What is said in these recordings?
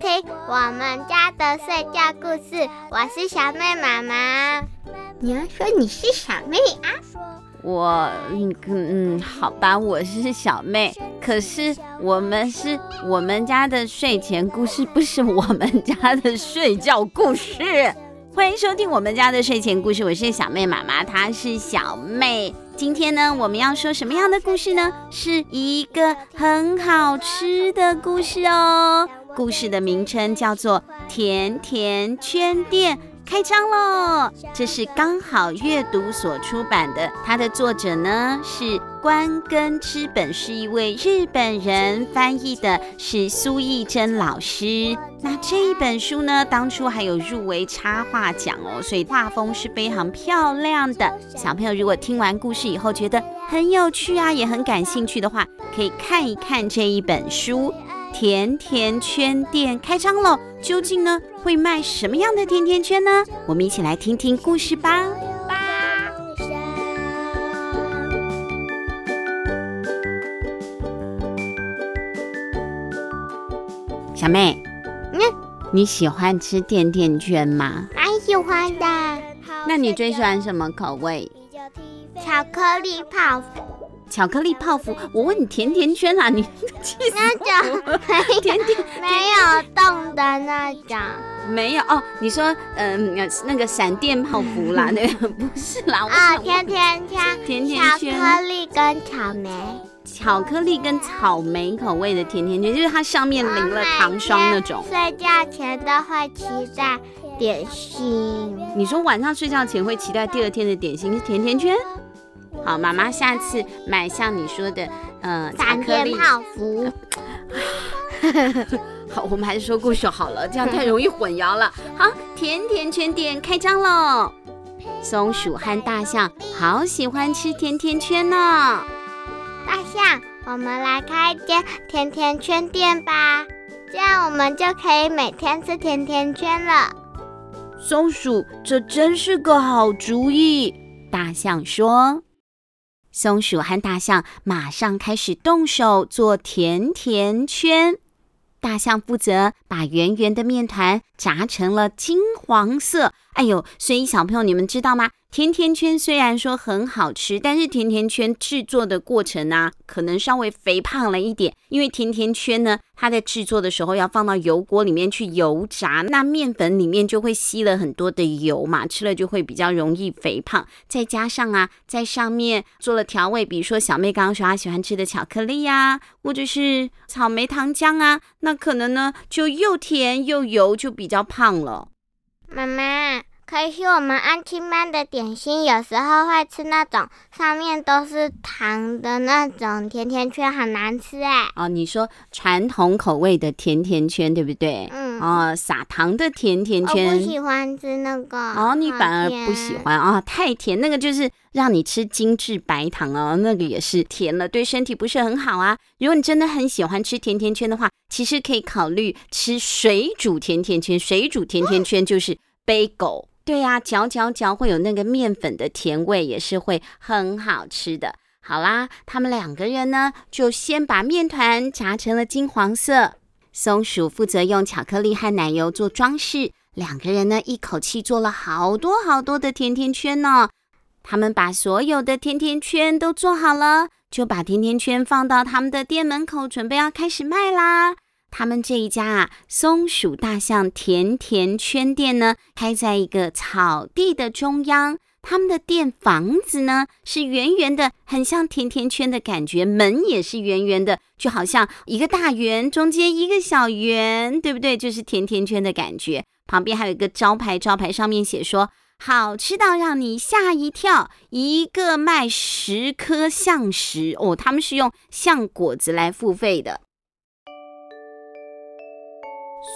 听我们家的睡觉故事，我是小妹妈妈。你要说你是小妹啊？我嗯嗯，好吧，我是小妹。可是我们是我们家的睡前故事，不是我们家的睡觉故事。欢迎收听我们家的睡前故事，我是小妹妈妈，她是小妹。今天呢，我们要说什么样的故事呢？是一个很好吃的故事哦。故事的名称叫做《甜甜圈店》。开张喽！这是刚好阅读所出版的，它的作者呢是关根知本，是一位日本人，翻译的是苏艺珍老师。那这一本书呢，当初还有入围插画奖哦，所以画风是非常漂亮的。小朋友如果听完故事以后觉得很有趣啊，也很感兴趣的话，可以看一看这一本书。甜甜圈店开张了，究竟呢会卖什么样的甜甜圈呢？我们一起来听听故事吧。小妹，嗯，你喜欢吃甜甜圈吗？蛮喜欢的。那你最喜欢什么口味？巧克力泡芙。巧克力泡芙，我问你甜甜圈啊，你气死我了！那种 甜甜 没有动的那种，没有哦。你说，嗯，那个闪电泡芙啦，那个不是啦。啊，甜甜圈，甜甜圈，巧克力跟草莓，巧克力跟草莓口味的甜甜圈，就是它上面淋了糖霜那种。睡觉前都会期待点心。你说晚上睡觉前会期待第二天的点心是甜甜圈？好，妈妈下次买像你说的，呃，巧克力泡芙。好，我们还是说故事好了，这样太容易混淆了。好，甜甜圈店开张喽！松鼠和大象好喜欢吃甜甜圈呢。大象，我们来开一间甜甜圈店吧，这样我们就可以每天吃甜甜圈了。松鼠，这真是个好主意。大象说。松鼠和大象马上开始动手做甜甜圈。大象负责把圆圆的面团炸成了金黄色。哎呦，所以小朋友，你们知道吗？甜甜圈虽然说很好吃，但是甜甜圈制作的过程呢、可能稍微肥胖了一点。因为甜甜圈呢，它在制作的时候要放到油锅里面去油炸，那面粉里面就会吸了很多的油嘛，吃了就会比较容易肥胖。再加上啊，在上面做了调味，比如说小妹刚刚说她喜欢吃的巧克力呀、啊，或者是草莓糖浆啊，那可能呢就又甜又油，就比较胖了。妈妈。可惜我们安亲班的点心有时候会吃那种上面都是糖的那种甜甜圈，很难吃哎。哦，你说传统口味的甜甜圈对不对？嗯。哦，撒糖的甜甜圈。我不喜欢吃那个。哦，你反而不喜欢啊？哦，太甜，那个就是让你吃精致白糖哦，那个也是甜了，对身体不是很好啊。如果你真的很喜欢吃甜甜圈的话，其实可以考虑吃水煮甜甜圈。水煮甜甜圈就是贝果。对呀、啊，嚼嚼嚼会有那个面粉的甜味，也是会很好吃的。好啦，他们两个人呢，就先把面团炸成了金黄色。松鼠负责用巧克力和奶油做装饰，两个人呢，一口气做了好多好多的甜甜圈呢。他们把所有的甜甜圈都做好了，就把甜甜圈放到他们的店门口，准备要开始卖啦。他们这一家啊，松鼠大象甜甜圈店呢，开在一个草地的中央。他们的店房子呢是圆圆的，很像甜甜圈的感觉。门也是圆圆的，就好像一个大圆，中间一个小圆，对不对？就是甜甜圈的感觉。旁边还有一个招牌，招牌上面写说：“好吃到让你吓一跳，一个卖十颗橡石。”哦，他们是用橡果子来付费的。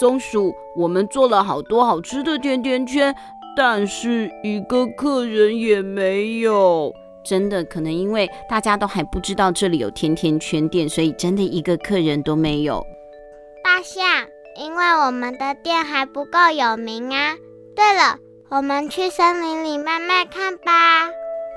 松鼠，我们做了好多好吃的甜甜圈，但是一个客人也没有。真的，可能因为大家都还不知道这里有甜甜圈店，所以真的一个客人都没有。大象，因为我们的店还不够有名啊。对了，我们去森林里慢慢看吧。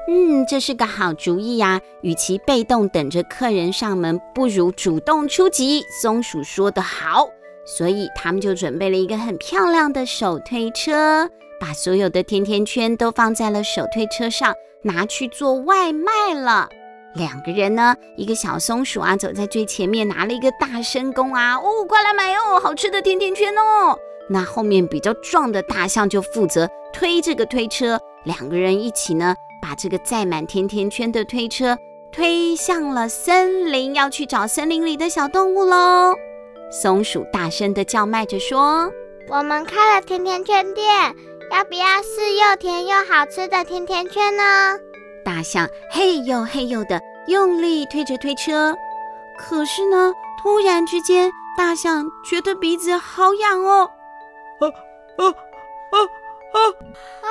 嗯，这是个好主意呀。与其被动等着客人上门，不如主动出击。松鼠说得好。所以他们就准备了一个很漂亮的手推车，把所有的甜甜圈都放在了手推车上，拿去做外卖了。两个人呢，一个小松鼠啊，走在最前面，拿了一个大声公啊，哦，快来买哦，好吃的甜甜圈哦。那后面比较壮的大象就负责推这个推车，两个人一起呢，把这个载满甜甜圈的推车推向了森林，要去找森林里的小动物喽。松鼠大声的叫卖着说：“我们开了甜甜圈店，要不要试又甜又好吃的甜甜圈呢？”大象嘿呦嘿呦的用力推着推车，可是呢，突然之间，大象觉得鼻子好痒哦！啊啊啊啊！啊！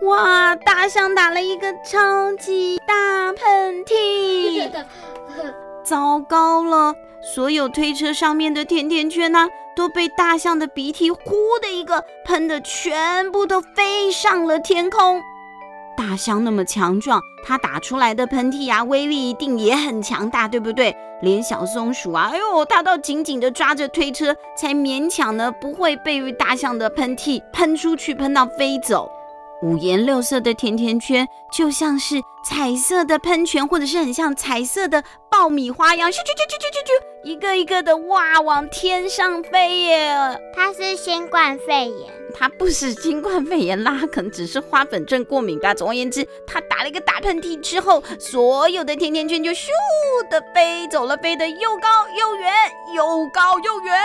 救！哇！大象打了一个超级大喷嚏，糟糕了！所有推车上面的甜甜圈呢、啊？都被大象的鼻涕呼的一个喷的，全部都飞上了天空。大象那么强壮，它打出来的喷嚏啊，威力一定也很强大，对不对？连小松鼠啊，哎呦，它都紧紧的抓着推车，才勉强呢不会被大象的喷嚏喷出去，喷到飞走。五颜六色的甜甜圈就像是彩色的喷泉，或者是很像彩色的爆米花一样，咻咻咻咻咻咻咻，一个一个的哇，往天上飞耶！它是新冠肺炎，它不是新冠肺炎啦，可能只是花粉症过敏吧。总而言之，它打了一个打喷嚏之后，所有的甜甜圈就咻的飞走了，飞得又高又远，又高又远，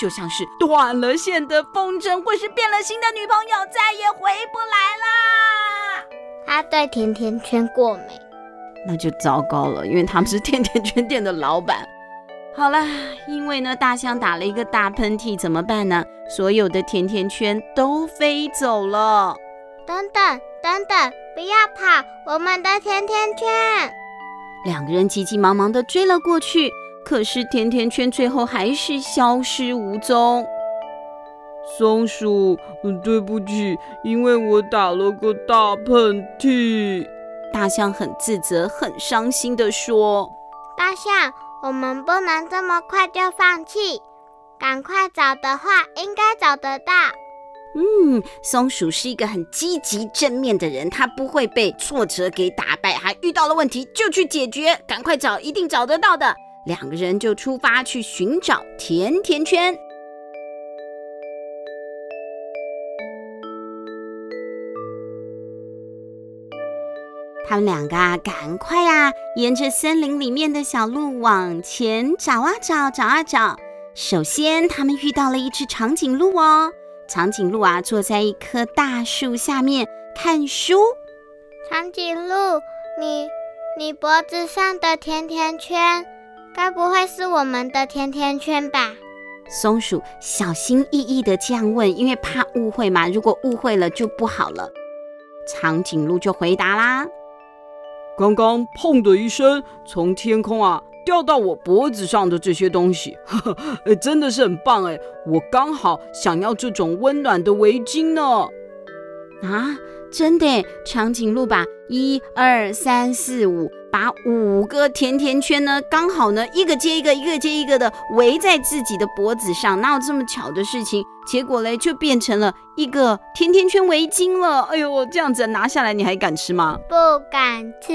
就像是断了线的风筝，或是变了心的女朋友，再也回不来啦。他对甜甜圈过敏，那就糟糕了，因为他们是甜甜圈店的老板。好了，因为呢，大象打了一个大喷嚏，怎么办呢？所有的甜甜圈都飞走了。等等等等，不要跑，我们的甜甜圈！两个人急急忙忙地追了过去，可是甜甜圈最后还是消失无踪。松鼠，嗯，对不起，因为我打了个大喷嚏。大象很自责、很伤心地说：“大象。”我们不能这么快就放弃，赶快找的话，应该找得到。嗯，松鼠是一个很积极正面的人，他不会被挫折给打败，还遇到了问题就去解决，赶快找，一定找得到的。两个人就出发去寻找甜甜圈。他们两个啊，赶快啊，沿着森林里面的小路往前找啊找，找啊找。首先，他们遇到了一只长颈鹿哦。长颈鹿啊，坐在一棵大树下面看书。长颈鹿，你你脖子上的甜甜圈，该不会是我们的甜甜圈吧？松鼠小心翼翼地这样问，因为怕误会嘛。如果误会了就不好了。长颈鹿就回答啦。刚刚砰的一声，从天空啊掉到我脖子上的这些东西，呵呵，哎，真的是很棒哎！我刚好想要这种温暖的围巾呢。啊，真的，长颈鹿吧一二三四五，把五个甜甜圈呢，刚好呢一个接一个，一个接一个的围在自己的脖子上，哪有这么巧的事情？结果嘞，就变成了一个甜甜圈围巾了。哎呦，这样子拿下来，你还敢吃吗？不敢吃。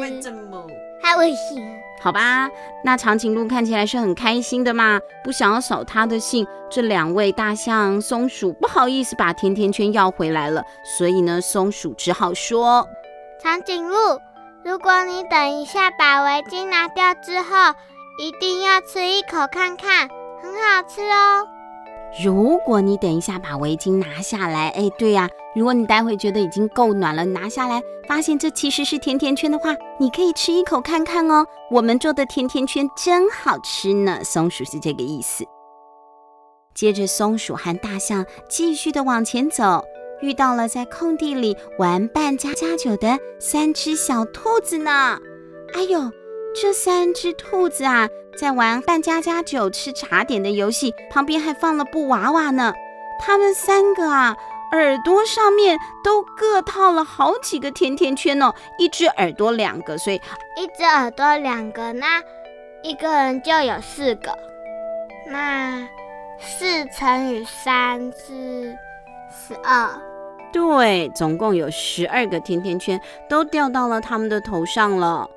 为什么？太危险。好吧，那长颈鹿看起来是很开心的嘛，不想要扫他的兴。这两位大象、松鼠不好意思把甜甜圈要回来了，所以呢，松鼠只好说：“长颈鹿，如果你等一下把围巾拿掉之后，一定要吃一口看看，很好吃哦。”如果你等一下把围巾拿下来，哎，对呀，如果你待会觉得已经够暖了，拿下来发现这其实是甜甜圈的话，你可以吃一口看看哦。我们做的甜甜圈真好吃呢。松鼠是这个意思。接着，松鼠和大象继续的往前走，遇到了在空地里玩扮家家酒的三只小兔子呢。哎呦！这三只兔子啊，在玩扮家家酒、吃茶点的游戏，旁边还放了布娃娃呢。他们三个啊，耳朵上面都各套了好几个甜甜圈哦，一只耳朵两个，所以一只耳朵两个呢，一个人就有四个，那四乘以三是十二。对，总共有十二个甜甜圈都掉到了他们的头上了。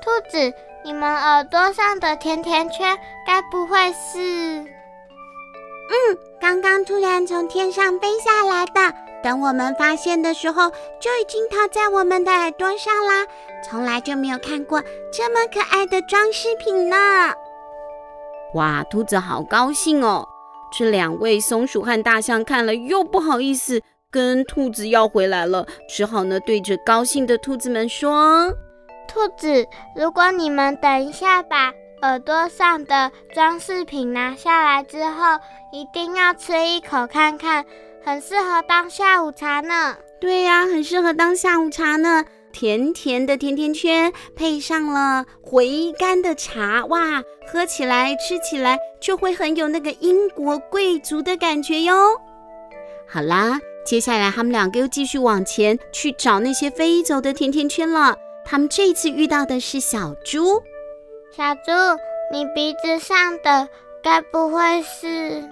兔子，你们耳朵上的甜甜圈该不会是……嗯，刚刚突然从天上飞下来的。等我们发现的时候，就已经套在我们的耳朵上啦。从来就没有看过这么可爱的装饰品呢。哇，兔子好高兴哦！这两位松鼠和大象看了又不好意思跟兔子要回来了，只好呢对着高兴的兔子们说：“兔子，如果你们等一下把耳朵上的装饰品拿下来之后，一定要吃一口看看。”很适合当下午茶呢。对呀，很适合当下午茶呢。甜甜的甜甜圈配上了回甘的茶，哇，喝起来吃起来就会很有那个英国贵族的感觉哟。好啦，接下来他们两个又继续往前去找那些飞走的甜甜圈了。他们这次遇到的是小猪。小猪，你鼻子上的该不会是？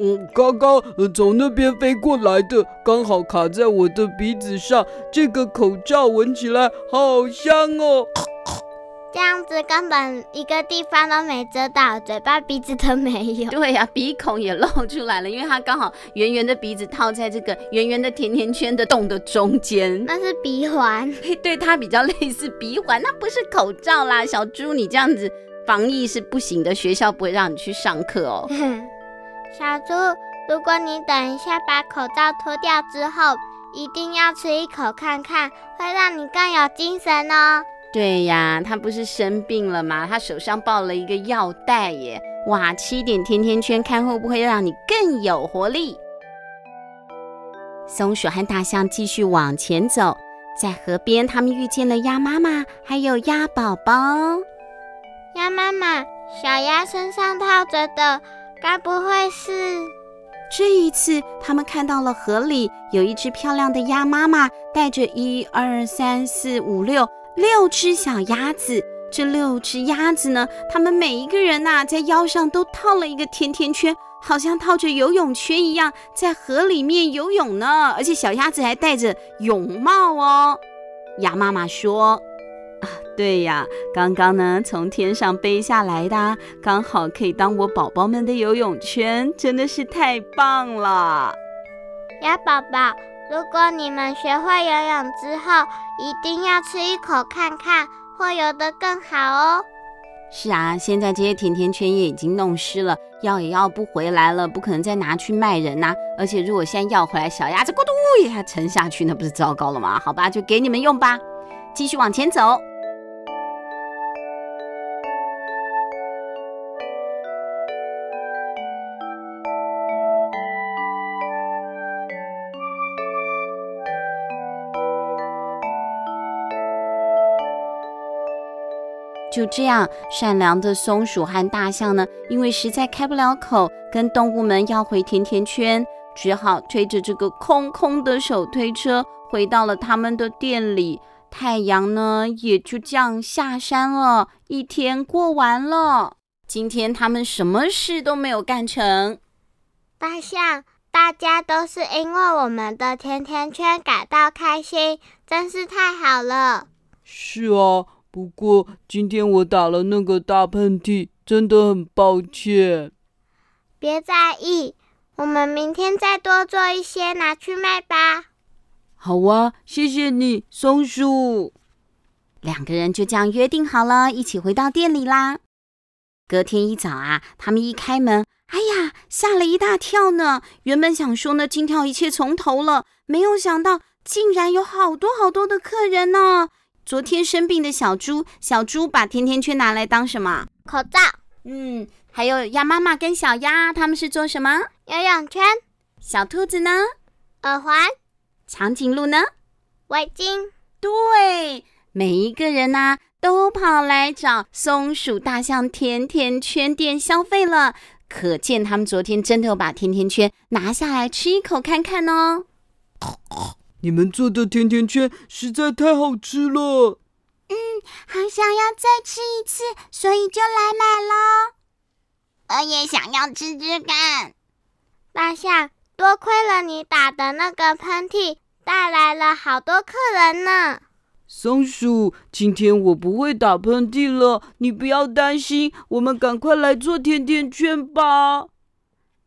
嗯，刚刚从那边飞过来的，刚好卡在我的鼻子上。这个口罩闻起来好香哦。这样子根本一个地方都没遮到，嘴巴、鼻子都没有。对呀、啊，鼻孔也露出来了，因为它刚好圆圆的鼻子套在这个圆圆的甜甜圈的洞的中间。那是鼻环，对，它比较类似鼻环，那不是口罩啦。小猪，你这样子防疫是不行的，学校不会让你去上课哦。小猪，如果你等一下把口罩脱掉之后，一定要吃一口看看，会让你更有精神哦。对呀，他不是生病了吗？他手上抱了一个药袋耶。哇，吃一点甜甜圈，看会不会让你更有活力。松鼠和大象继续往前走，在河边，他们遇见了鸭妈妈，还有鸭宝宝。鸭妈妈，小鸭身上套着的。该不会是？这一次，他们看到了河里有一只漂亮的鸭妈妈，带着一二三四五六六只小鸭子。这六只鸭子呢，它们每一个人呐、在腰上都套了一个甜甜圈，好像套着游泳圈一样，在河里面游泳呢。而且小鸭子还戴着泳帽哦。鸭妈妈说。对呀，刚刚呢从天上飞下来的，刚好可以当我宝宝们的游泳圈，真的是太棒了。鸭宝宝，如果你们学会游泳之后，一定要吃一口看看，会游得更好哦。是啊，现在这些甜甜圈也已经弄湿了，要也要不回来了，不可能再拿去卖人呐。而且如果现在要回来，小鸭子咕嘟一下沉下去，那不是糟糕了吗？好吧，就给你们用吧，继续往前走。就这样，善良的松鼠和大象呢，因为实在开不了口，跟动物们要回甜甜圈，只好推着这个空空的手推车回到了他们的店里。太阳呢，也就这样下山了。一天过完了，今天他们什么事都没有干成。大象，大家都是因为我们的甜甜圈感到开心，真是太好了。是啊。不过今天我打了那个大喷嚏，真的很抱歉。别在意，我们明天再多做一些拿去卖吧。好啊，谢谢你，松鼠。两个人就这样约定好了，一起回到店里啦。隔天一早啊，他们一开门，哎呀，吓了一大跳呢。原本想说呢，今天一切从头了，没有想到竟然有好多好多的客人呢。昨天生病的小猪，小猪把甜甜圈拿来当什么？口罩。嗯，还有鸭妈妈跟小鸭，他们是做什么？游泳圈。小兔子呢？耳环。长颈鹿呢？围巾。对，每一个人呐、啊，都跑来找松鼠大象甜甜圈店消费了，可见他们昨天真的有把甜甜圈拿下来吃一口看看哦。你们做的甜甜圈实在太好吃了。嗯，好想要再吃一次，所以就来买了。我也想要吃吃看。大象，多亏了你打的那个喷嚏，带来了好多客人呢。松鼠，今天我不会打喷嚏了，你不要担心。我们赶快来做甜甜圈吧。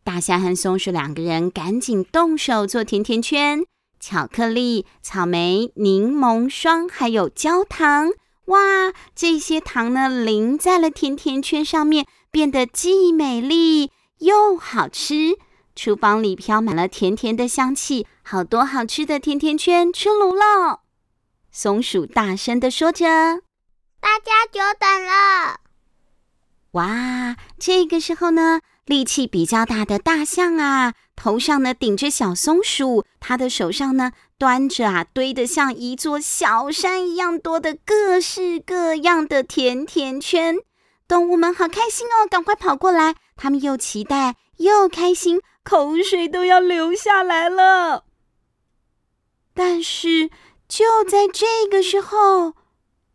大象和松鼠两个人赶紧动手做甜甜圈，巧克力、草莓、柠檬霜，还有焦糖。哇，这些糖呢，淋在了甜甜圈上面，变得既美丽又好吃。厨房里飘满了甜甜的香气，好多好吃的甜甜圈出炉了。松鼠大声地说着：“大家久等了！”哇，这个时候呢，力气比较大的大象啊，头上呢顶着小松鼠，他的手上呢端着啊堆得像一座小山一样多的各式各样的甜甜圈。动物们好开心哦，赶快跑过来，他们又期待又开心，口水都要流下来了。但是。就在这个时候，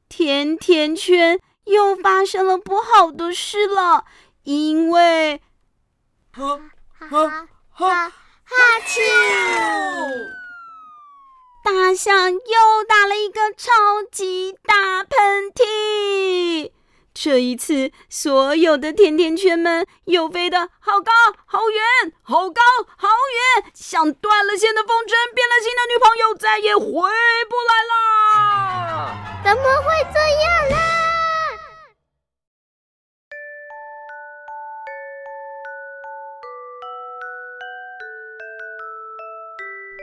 甜甜圈又发生了不好的事了，因为，哈哈哈哈气！大象又打了一个超级大喷嚏。这一次，所有的甜甜圈们又飞得好高、好远、好高、好远，像断了线的风筝，变了心的女朋友再也回不来了。怎么会这样呢？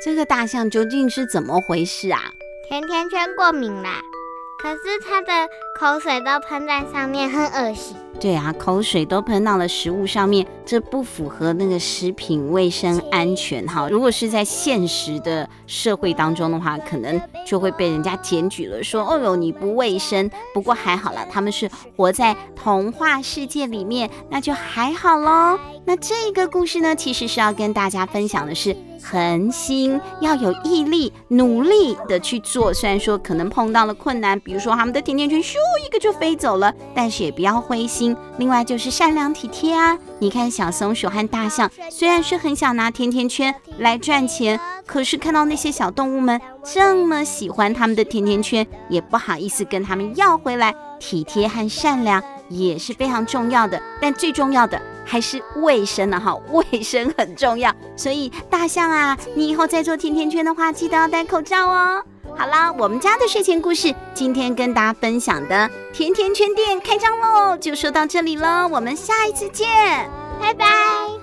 这个大象究竟是怎么回事啊？甜甜圈过敏啦。可是它的口水都喷在上面，很恶心。对啊，口水都喷到了食物上面，这不符合那个食品卫生安全哈。如果是在现实的社会当中的话，可能就会被人家检举了，说哦哟你不卫生。不过还好啦，他们是活在童话世界里面，那就还好喽。那这个故事呢，其实是要跟大家分享的是。恒心要有毅力，努力的去做。虽然说可能碰到了困难，比如说他们的甜甜圈咻又一个就飞走了，但是也不要灰心。另外就是善良体贴啊！你看小松鼠和大象，虽然是很想拿甜甜圈来赚钱，可是看到那些小动物们这么喜欢他们的甜甜圈，也不好意思跟他们要回来。体贴和善良也是非常重要的，但最重要的。还是卫生了哈，卫生很重要。所以大象啊，你以后再做甜甜圈的话，记得要戴口罩哦。好啦，我们家的睡前故事今天跟大家分享的甜甜圈店开张喽，就说到这里喽。我们下一次见，拜拜。